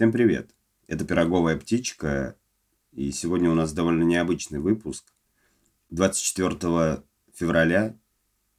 Всем привет! Это «Пироговая птичка», и сегодня у нас довольно необычный выпуск. 24 февраля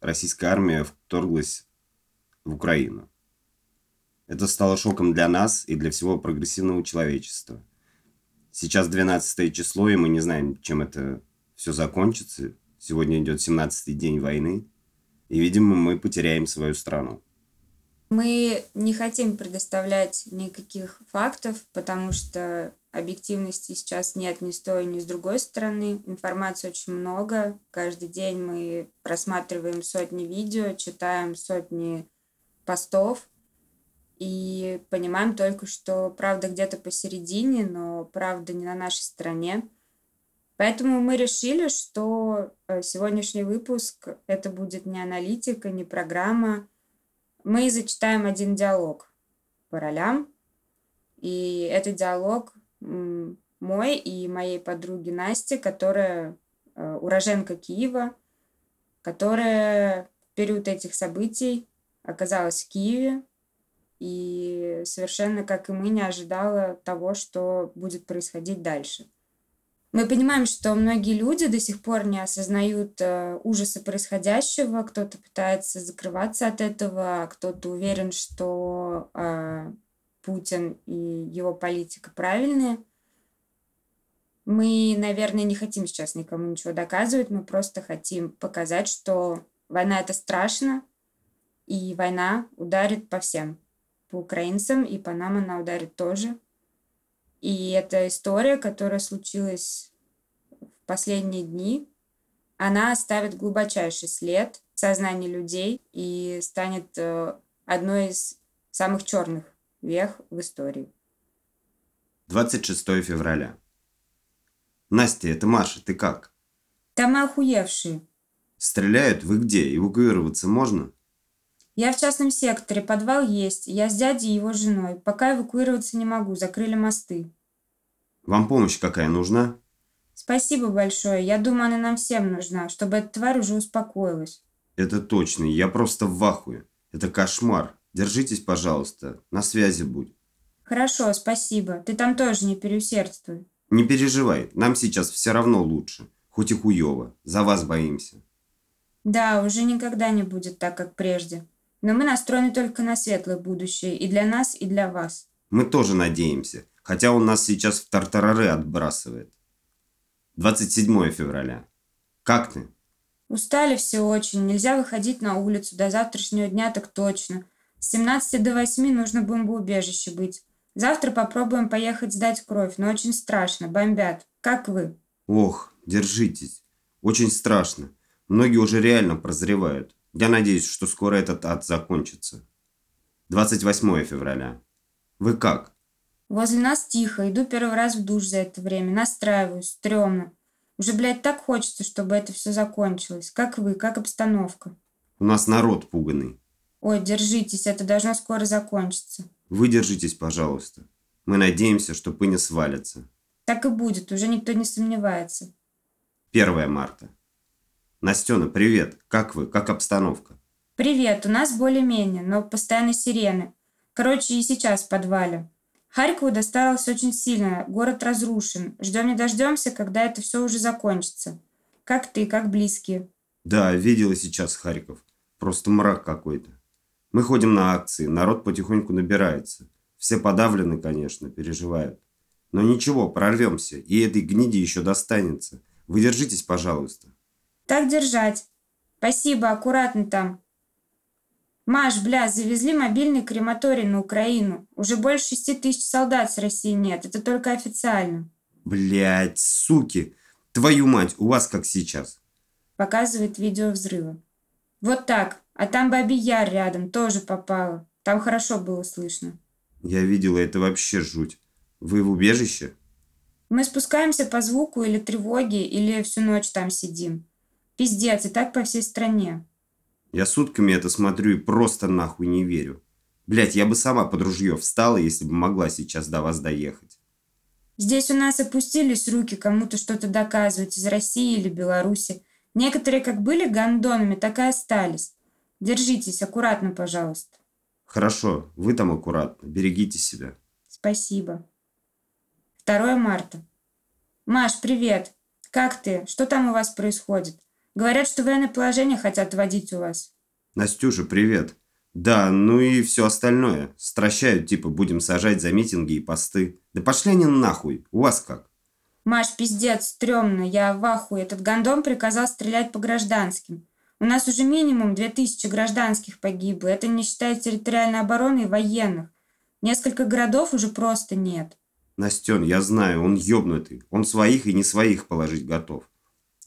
российская армия вторглась в Украину. Это стало шоком для нас и для всего прогрессивного человечества. Сейчас 12 число, и мы не знаем, чем это все закончится. Сегодня идет 17-й день войны, и, видимо, мы потеряем свою страну. Мы не хотим предоставлять никаких фактов, потому что объективности сейчас нет ни с той, ни с другой стороны. Информации очень много. Каждый день мы просматриваем сотни видео, читаем сотни постов и понимаем только, что правда где-то посередине, но правда не на нашей стороне. Поэтому мы решили, что э, сегодняшний выпуск это будет не аналитика, не программа, мы зачитаем один диалог по ролям. И этот диалог мой и моей подруги Насти, которая э, уроженка Киева, которая в период этих событий оказалась в Киеве и совершенно, как и мы, не ожидала того, что будет происходить дальше. Мы понимаем, что многие люди до сих пор не осознают э, ужаса происходящего, кто-то пытается закрываться от этого, а кто-то уверен, что э, Путин и его политика правильные. Мы, наверное, не хотим сейчас никому ничего доказывать, мы просто хотим показать, что война это страшно, и война ударит по всем, по украинцам, и по нам она ударит тоже. И эта история, которая случилась в последние дни, она оставит глубочайший след в сознании людей и станет э, одной из самых черных вех в истории. 26 февраля. Настя, это Маша, ты как? Там охуевшие. Стреляют? Вы где? Эвакуироваться можно? Я в частном секторе, подвал есть. Я с дядей и его женой. Пока эвакуироваться не могу, закрыли мосты. Вам помощь какая нужна? Спасибо большое. Я думаю, она нам всем нужна, чтобы эта тварь уже успокоилась. Это точно. Я просто в ахуе. Это кошмар. Держитесь, пожалуйста. На связи будь. Хорошо, спасибо. Ты там тоже не переусердствуй. Не переживай. Нам сейчас все равно лучше. Хоть и хуево. За вас боимся. Да, уже никогда не будет так, как прежде. Но мы настроены только на светлое будущее и для нас, и для вас. Мы тоже надеемся, хотя он нас сейчас в тартарары отбрасывает. 27 февраля. Как ты? Устали все очень, нельзя выходить на улицу до завтрашнего дня так точно. С 17 до 8 нужно бомбоубежище быть. Завтра попробуем поехать сдать кровь, но очень страшно, бомбят. Как вы? Ох, держитесь. Очень страшно. Многие уже реально прозревают. Я надеюсь, что скоро этот ад закончится. 28 февраля. Вы как? Возле нас тихо. Иду первый раз в душ за это время. Настраиваюсь. Стремно. Уже, блядь, так хочется, чтобы это все закончилось. Как вы? Как обстановка? У нас народ пуганный. Ой, держитесь. Это должно скоро закончиться. Вы держитесь, пожалуйста. Мы надеемся, что пыня свалится. Так и будет. Уже никто не сомневается. 1 марта. Настена, привет. Как вы? Как обстановка? Привет. У нас более-менее, но постоянно сирены. Короче, и сейчас в подвале. Харькову досталось очень сильно. Город разрушен. Ждем не дождемся, когда это все уже закончится. Как ты, как близкие? Да, видела сейчас Харьков. Просто мрак какой-то. Мы ходим на акции, народ потихоньку набирается. Все подавлены, конечно, переживают. Но ничего, прорвемся, и этой гниде еще достанется. Вы держитесь, пожалуйста. Так держать. Спасибо, аккуратно там. Маш, бля, завезли мобильный крематорий на Украину. Уже больше шести тысяч солдат с России нет. Это только официально. Блять, суки. Твою мать, у вас как сейчас. Показывает видео взрыва. Вот так. А там Бабий Яр рядом, тоже попало. Там хорошо было слышно. Я видела, это вообще жуть. Вы в убежище? Мы спускаемся по звуку или тревоге, или всю ночь там сидим. Пиздец, и так по всей стране. Я сутками это смотрю и просто нахуй не верю. Блять, я бы сама под ружье встала, если бы могла сейчас до вас доехать. Здесь у нас опустились руки кому-то что-то доказывать из России или Беларуси. Некоторые как были гондонами, так и остались. Держитесь, аккуратно, пожалуйста. Хорошо, вы там аккуратно, берегите себя. Спасибо. 2 марта. Маш, привет. Как ты? Что там у вас происходит? Говорят, что военное положение хотят вводить у вас. Настюша, привет. Да, ну и все остальное. Стращают, типа, будем сажать за митинги и посты. Да пошли они нахуй. У вас как? Маш, пиздец, стрёмно. Я в ахуе. Этот гандон приказал стрелять по гражданским. У нас уже минимум 2000 гражданских погибло. Это не считая территориальной обороны и военных. Несколько городов уже просто нет. Настен, я знаю, он ёбнутый. Он своих и не своих положить готов.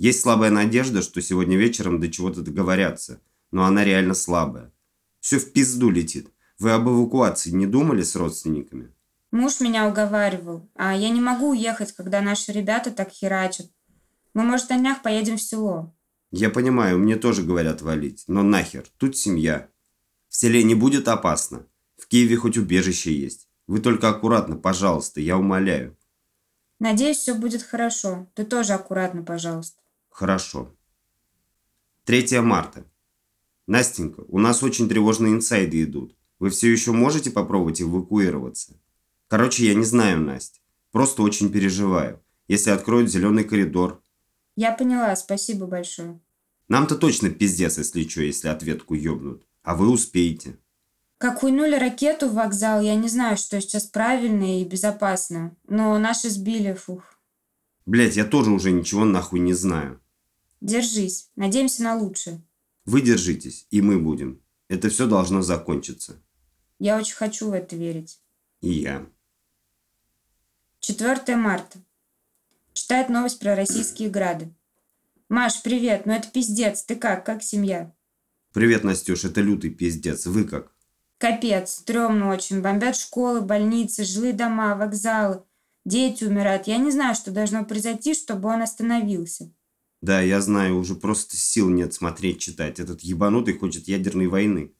Есть слабая надежда, что сегодня вечером до чего-то договорятся. Но она реально слабая. Все в пизду летит. Вы об эвакуации не думали с родственниками? Муж меня уговаривал. А я не могу уехать, когда наши ребята так херачат. Мы, может, на днях поедем в село. Я понимаю, мне тоже говорят валить. Но нахер, тут семья. В селе не будет опасно. В Киеве хоть убежище есть. Вы только аккуратно, пожалуйста, я умоляю. Надеюсь, все будет хорошо. Ты тоже аккуратно, пожалуйста. Хорошо. 3 марта. Настенька, у нас очень тревожные инсайды идут. Вы все еще можете попробовать эвакуироваться? Короче, я не знаю, Настя. Просто очень переживаю. Если откроют зеленый коридор. Я поняла, спасибо большое. Нам-то точно пиздец, если что, если ответку ёбнут. А вы успеете. Как хуйнули ракету в вокзал, я не знаю, что сейчас правильно и безопасно. Но наши сбили, фух. Блять, я тоже уже ничего нахуй не знаю. Держись. Надеемся на лучшее. Вы держитесь, и мы будем. Это все должно закончиться. Я очень хочу в это верить. И я. 4 марта. Читает новость про российские грады. Маш, привет. Ну это пиздец. Ты как? Как семья? Привет, Настюш. Это лютый пиздец. Вы как? Капец, стрёмно очень. Бомбят школы, больницы, жилые дома, вокзалы. Дети умирают. Я не знаю, что должно произойти, чтобы он остановился. Да, я знаю, уже просто сил нет смотреть, читать. Этот ебанутый хочет ядерной войны.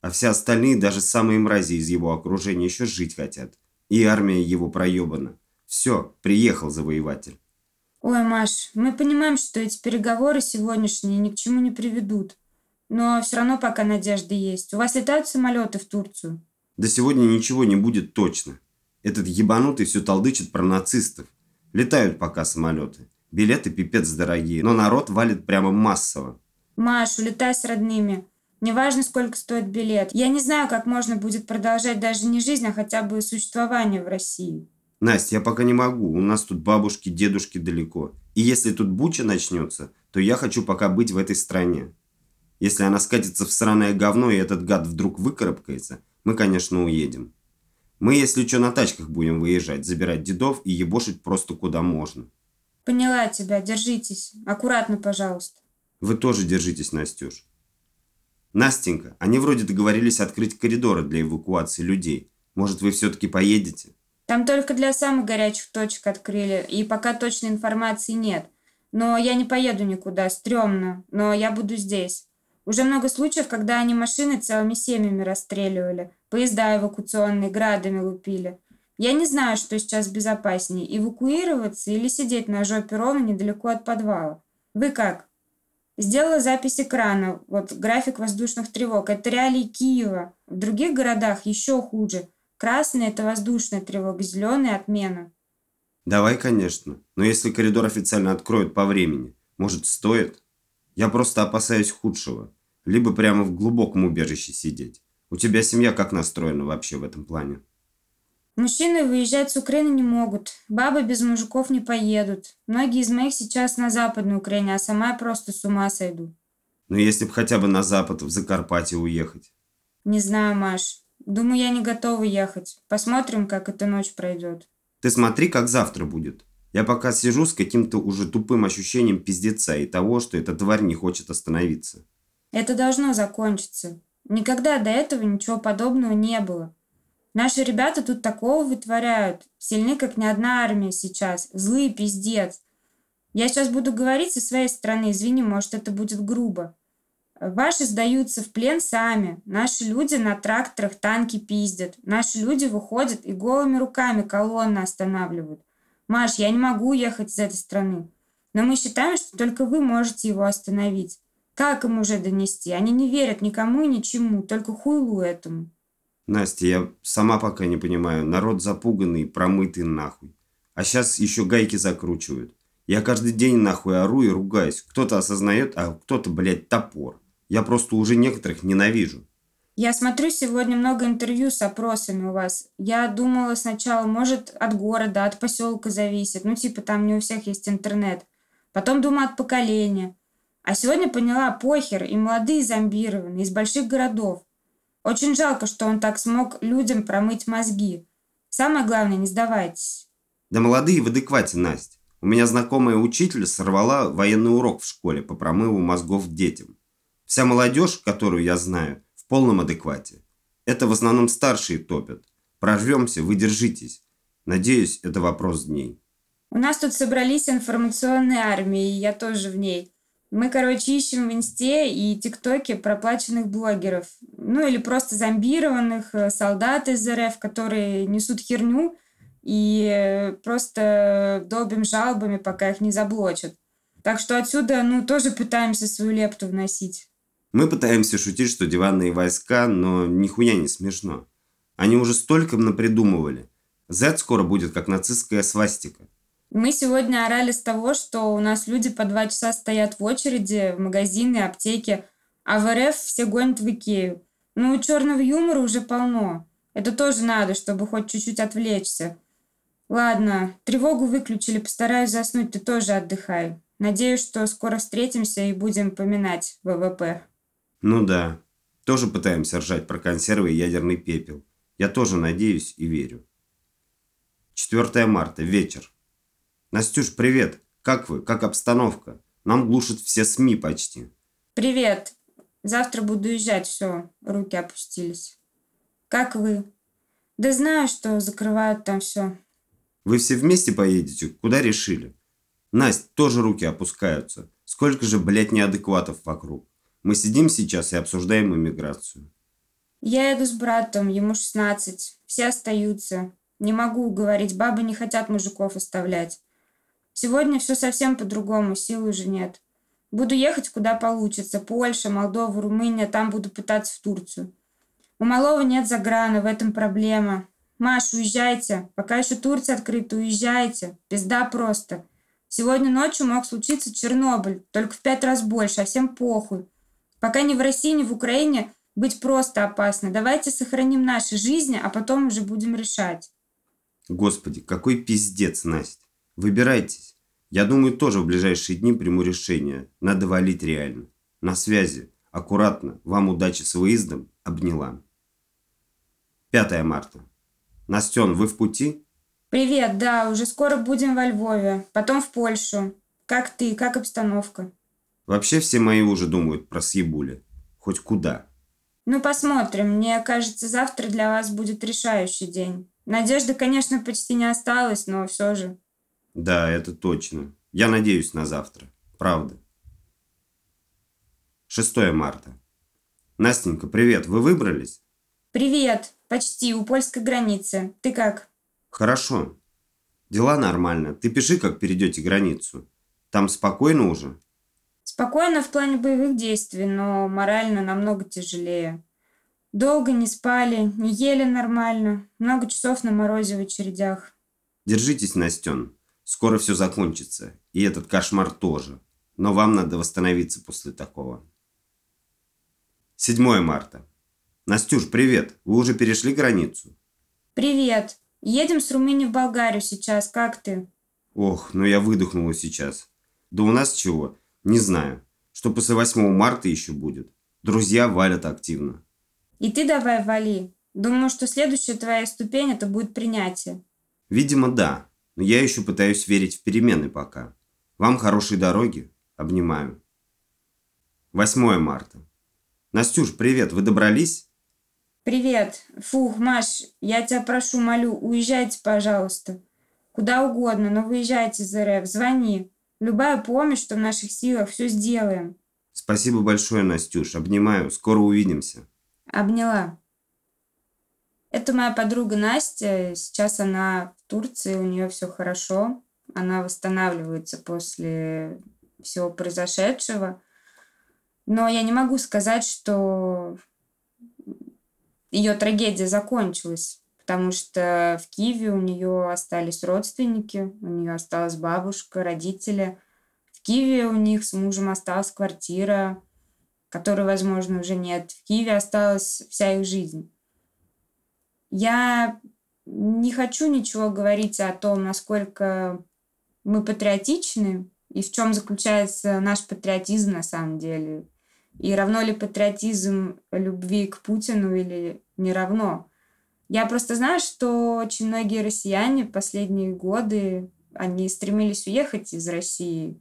А все остальные, даже самые мрази из его окружения, еще жить хотят. И армия его проебана. Все, приехал завоеватель. Ой, Маш, мы понимаем, что эти переговоры сегодняшние ни к чему не приведут. Но все равно пока надежда есть. У вас летают самолеты в Турцию? Да сегодня ничего не будет точно. Этот ебанутый все толдычит про нацистов. Летают пока самолеты. Билеты пипец дорогие, но народ валит прямо массово. Маш, улетай с родными. Неважно, сколько стоит билет. Я не знаю, как можно будет продолжать даже не жизнь, а хотя бы существование в России. Настя, я пока не могу. У нас тут бабушки, дедушки далеко. И если тут буча начнется, то я хочу пока быть в этой стране. Если она скатится в сраное говно, и этот гад вдруг выкарабкается, мы, конечно, уедем. Мы, если что, на тачках будем выезжать, забирать дедов и ебошить просто куда можно. Поняла тебя, держитесь. Аккуратно, пожалуйста. Вы тоже держитесь, Настюш. Настенька, они вроде договорились открыть коридоры для эвакуации людей. Может, вы все-таки поедете? Там только для самых горячих точек открыли, и пока точной информации нет. Но я не поеду никуда, стрёмно, но я буду здесь. Уже много случаев, когда они машины целыми семьями расстреливали, поезда эвакуационные градами лупили. Я не знаю, что сейчас безопаснее, эвакуироваться или сидеть на жопе ровно недалеко от подвала. Вы как? Сделала запись экрана, вот график воздушных тревог. Это реалии Киева. В других городах еще хуже. Красный – это воздушная тревога, зеленый – отмена. Давай, конечно. Но если коридор официально откроют по времени, может, стоит? Я просто опасаюсь худшего. Либо прямо в глубоком убежище сидеть. У тебя семья как настроена вообще в этом плане? Мужчины выезжать с Украины не могут. Бабы без мужиков не поедут. Многие из моих сейчас на Западной Украине, а сама я просто с ума сойду. Ну, если бы хотя бы на Запад, в Закарпатье уехать. Не знаю, Маш. Думаю, я не готова ехать. Посмотрим, как эта ночь пройдет. Ты смотри, как завтра будет. Я пока сижу с каким-то уже тупым ощущением пиздеца и того, что эта тварь не хочет остановиться. Это должно закончиться. Никогда до этого ничего подобного не было. Наши ребята тут такого вытворяют. Сильны, как ни одна армия сейчас. Злые пиздец. Я сейчас буду говорить со своей стороны. Извини, может, это будет грубо. Ваши сдаются в плен сами. Наши люди на тракторах танки пиздят. Наши люди выходят и голыми руками колонны останавливают. Маш, я не могу ехать из этой страны. Но мы считаем, что только вы можете его остановить. Как им уже донести? Они не верят никому и ничему, только хуйлу этому. Настя, я сама пока не понимаю. Народ запуганный, промытый нахуй. А сейчас еще гайки закручивают. Я каждый день нахуй ору и ругаюсь. Кто-то осознает, а кто-то, блядь, топор. Я просто уже некоторых ненавижу. Я смотрю сегодня много интервью с опросами у вас. Я думала сначала, может, от города, от поселка зависит. Ну, типа, там не у всех есть интернет. Потом думаю, от поколения. А сегодня поняла, похер, и молодые зомбированы, из больших городов. Очень жалко, что он так смог людям промыть мозги. Самое главное, не сдавайтесь. Да молодые в адеквате, Настя. У меня знакомая учитель сорвала военный урок в школе по промыву мозгов детям. Вся молодежь, которую я знаю, полном адеквате. Это в основном старшие топят. Прорвемся, вы держитесь. Надеюсь, это вопрос дней. У нас тут собрались информационные армии, и я тоже в ней. Мы, короче, ищем в Инсте и ТикТоке проплаченных блогеров. Ну, или просто зомбированных э, солдат из РФ, которые несут херню, и э, просто долбим жалобами, пока их не заблочат. Так что отсюда, ну, тоже пытаемся свою лепту вносить. Мы пытаемся шутить, что диванные войска, но нихуя не смешно. Они уже столько напридумывали. Z скоро будет как нацистская свастика. Мы сегодня орали с того, что у нас люди по два часа стоят в очереди в магазины, аптеки, а в РФ все гонят в Икею. Ну, черного юмора уже полно. Это тоже надо, чтобы хоть чуть-чуть отвлечься. Ладно, тревогу выключили, постараюсь заснуть, ты тоже отдыхай. Надеюсь, что скоро встретимся и будем поминать ВВП. Ну да. Тоже пытаемся ржать про консервы и ядерный пепел. Я тоже надеюсь и верю. 4 марта, вечер. Настюш, привет. Как вы? Как обстановка? Нам глушат все СМИ почти. Привет. Завтра буду уезжать, все, руки опустились. Как вы? Да знаю, что закрывают там все. Вы все вместе поедете? Куда решили? Настя, тоже руки опускаются. Сколько же, блядь, неадекватов вокруг. Мы сидим сейчас и обсуждаем иммиграцию. Я еду с братом, ему 16. Все остаются. Не могу уговорить, бабы не хотят мужиков оставлять. Сегодня все совсем по-другому, сил уже нет. Буду ехать куда получится. Польша, Молдова, Румыния, там буду пытаться в Турцию. У малого нет заграна, в этом проблема. Маш, уезжайте. Пока еще Турция открыта, уезжайте. Пизда просто. Сегодня ночью мог случиться Чернобыль, только в пять раз больше, а всем похуй. Пока ни в России, ни в Украине быть просто опасно. Давайте сохраним наши жизни, а потом уже будем решать. Господи, какой пиздец, Настя. Выбирайтесь. Я думаю, тоже в ближайшие дни приму решение. Надо валить реально. На связи. Аккуратно. Вам удачи с выездом. Обняла. 5 марта. Настен, вы в пути? Привет, да, уже скоро будем во Львове, потом в Польшу. Как ты, как обстановка? Вообще все мои уже думают про съебули. Хоть куда. Ну, посмотрим. Мне кажется, завтра для вас будет решающий день. Надежды, конечно, почти не осталось, но все же. Да, это точно. Я надеюсь на завтра. Правда. 6 марта. Настенька, привет. Вы выбрались? Привет. Почти. У польской границы. Ты как? Хорошо. Дела нормально. Ты пиши, как перейдете границу. Там спокойно уже? Спокойно в плане боевых действий, но морально намного тяжелее. Долго не спали, не ели нормально. Много часов на морозе в очередях. Держитесь, Настен. Скоро все закончится. И этот кошмар тоже. Но вам надо восстановиться после такого. 7 марта. Настюш, привет. Вы уже перешли границу? Привет. Едем с Румынии в Болгарию сейчас. Как ты? Ох, ну я выдохнула сейчас. Да у нас чего? Не знаю. Что после 8 марта еще будет. Друзья валят активно. И ты давай вали. Думаю, что следующая твоя ступень это будет принятие. Видимо, да. Но я еще пытаюсь верить в перемены пока. Вам хорошей дороги. Обнимаю. 8 марта. Настюш, привет. Вы добрались? Привет. Фух, Маш, я тебя прошу, молю, уезжайте, пожалуйста. Куда угодно, но выезжайте из РФ. Звони. Любая помощь, что в наших силах, все сделаем. Спасибо большое, Настюш. Обнимаю. Скоро увидимся. Обняла. Это моя подруга Настя. Сейчас она в Турции, у нее все хорошо. Она восстанавливается после всего произошедшего. Но я не могу сказать, что ее трагедия закончилась, потому что в Киеве у нее остались родственники, у нее осталась бабушка, родители. В Киеве у них с мужем осталась квартира, которой, возможно, уже нет. В Киеве осталась вся их жизнь. Я не хочу ничего говорить о том, насколько мы патриотичны и в чем заключается наш патриотизм на самом деле. И равно ли патриотизм любви к Путину или не равно. Я просто знаю, что очень многие россияне последние годы, они стремились уехать из России.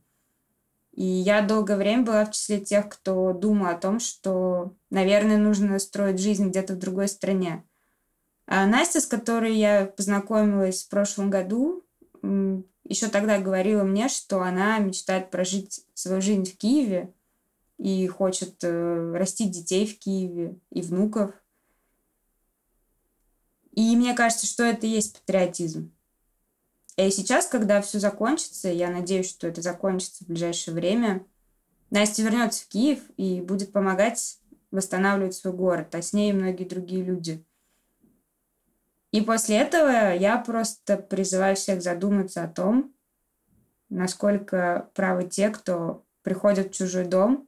И я долгое время была в числе тех, кто думал о том, что, наверное, нужно строить жизнь где-то в другой стране. А Настя, с которой я познакомилась в прошлом году, еще тогда говорила мне, что она мечтает прожить свою жизнь в Киеве и хочет э, растить детей в Киеве и внуков. И мне кажется, что это и есть патриотизм. И сейчас, когда все закончится, я надеюсь, что это закончится в ближайшее время, Настя вернется в Киев и будет помогать восстанавливать свой город, а с ней и многие другие люди – и после этого я просто призываю всех задуматься о том, насколько правы те, кто приходят в чужой дом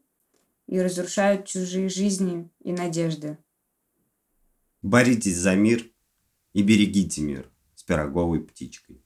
и разрушают чужие жизни и надежды. Боритесь за мир и берегите мир с пироговой птичкой.